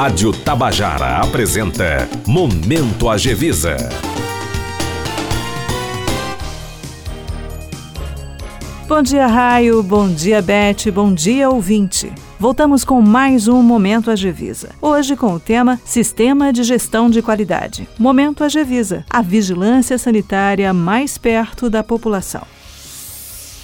Rádio Tabajara apresenta Momento Agevisa. Bom dia, Raio. Bom dia, Beth. Bom dia, ouvinte. Voltamos com mais um Momento Agevisa. Hoje com o tema Sistema de Gestão de Qualidade. Momento Agevisa, a vigilância sanitária mais perto da população.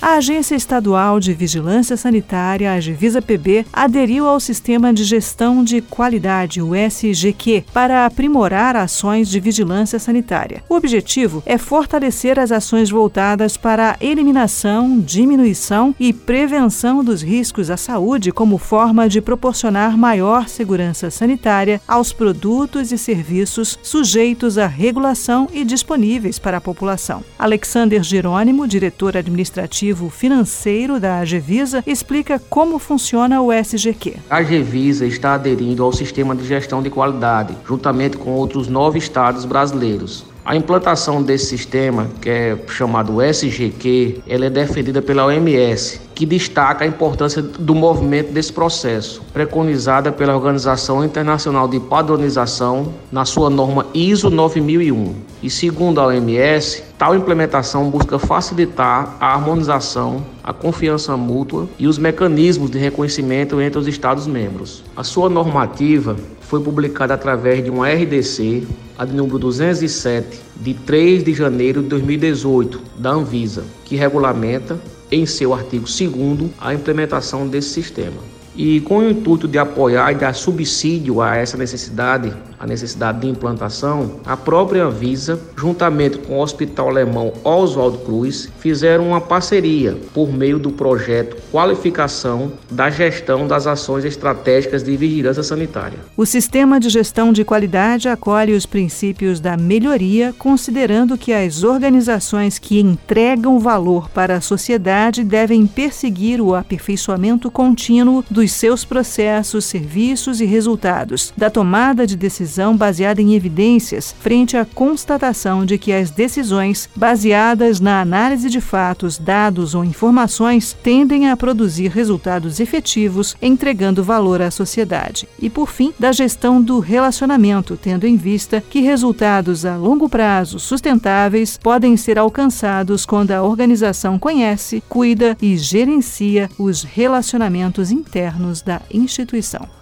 A Agência Estadual de Vigilância Sanitária, a Agivisa PB, aderiu ao Sistema de Gestão de Qualidade, o SGQ, para aprimorar ações de vigilância sanitária. O objetivo é fortalecer as ações voltadas para a eliminação, diminuição e prevenção dos riscos à saúde como forma de proporcionar maior segurança sanitária aos produtos e serviços sujeitos à regulação e disponíveis para a população. Alexander Jerônimo, diretor administrativo financeiro da Agevisa, explica como funciona o SGQ. A Agevisa está aderindo ao sistema de gestão de qualidade, juntamente com outros nove estados brasileiros. A implantação desse sistema, que é chamado SGQ, ela é defendida pela OMS, que destaca a importância do movimento desse processo, preconizada pela Organização Internacional de Padronização na sua norma ISO 9001. E segundo a OMS, tal implementação busca facilitar a harmonização, a confiança mútua e os mecanismos de reconhecimento entre os Estados-membros. A sua normativa foi publicada através de uma RDC, a de número 207, de 3 de janeiro de 2018, da Anvisa, que regulamenta, em seu artigo 2 a implementação desse sistema. E com o intuito de apoiar e dar subsídio a essa necessidade, a necessidade de implantação, a própria Anvisa, juntamente com o Hospital Alemão Oswald Cruz, fizeram uma parceria por meio do projeto Qualificação da Gestão das Ações Estratégicas de Vigilância Sanitária. O sistema de gestão de qualidade acolhe os princípios da melhoria, considerando que as organizações que entregam valor para a sociedade devem perseguir o aperfeiçoamento contínuo do dos seus processos, serviços e resultados, da tomada de decisão baseada em evidências, frente à constatação de que as decisões baseadas na análise de fatos, dados ou informações tendem a produzir resultados efetivos, entregando valor à sociedade. E, por fim, da gestão do relacionamento, tendo em vista que resultados a longo prazo sustentáveis podem ser alcançados quando a organização conhece, cuida e gerencia os relacionamentos internos da instituição.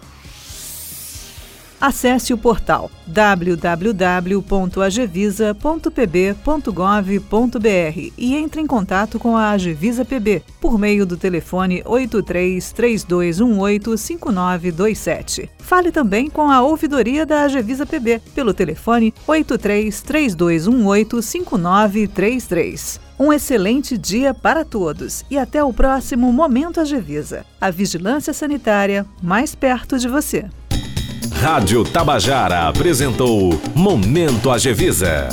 Acesse o portal www.agevisa.pb.gov.br e entre em contato com a Agevisa PB por meio do telefone 83 3218 5927. Fale também com a ouvidoria da Agevisa PB pelo telefone 83 3218 5933. Um excelente dia para todos e até o próximo Momento Agevisa. A vigilância sanitária mais perto de você. Rádio Tabajara apresentou Momento Agevisa.